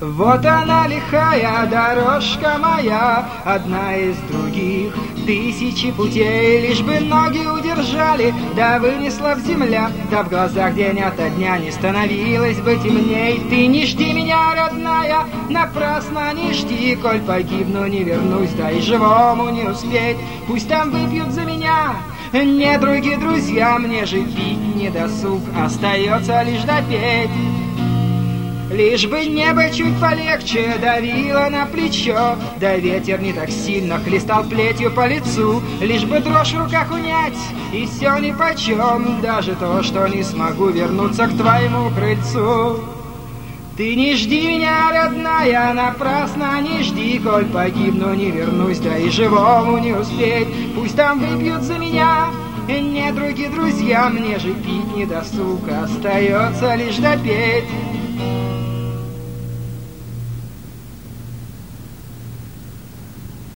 Вот она лихая дорожка моя, одна из других. Тысячи путей, лишь бы ноги удержали Да вынесла в земля, да в глазах день ото дня Не становилось бы темней. Ты не жди меня, родная, напрасно не жди Коль погибну, не вернусь, да и живому не успеть Пусть там выпьют за меня не другие друзья, мне же пить не досуг, остается лишь допеть. Лишь бы небо чуть полегче давило на плечо, Да ветер не так сильно хлестал плетью по лицу, Лишь бы дрожь в руках унять, и все нипочем, Даже то, что не смогу вернуться к твоему крыльцу. Ты не жди меня, родная, напрасно не жди, Коль погибну, не вернусь, да и живому не успеть. Пусть там выпьют за меня, не другие друзья, мне же пить не досуг, Остается лишь допеть.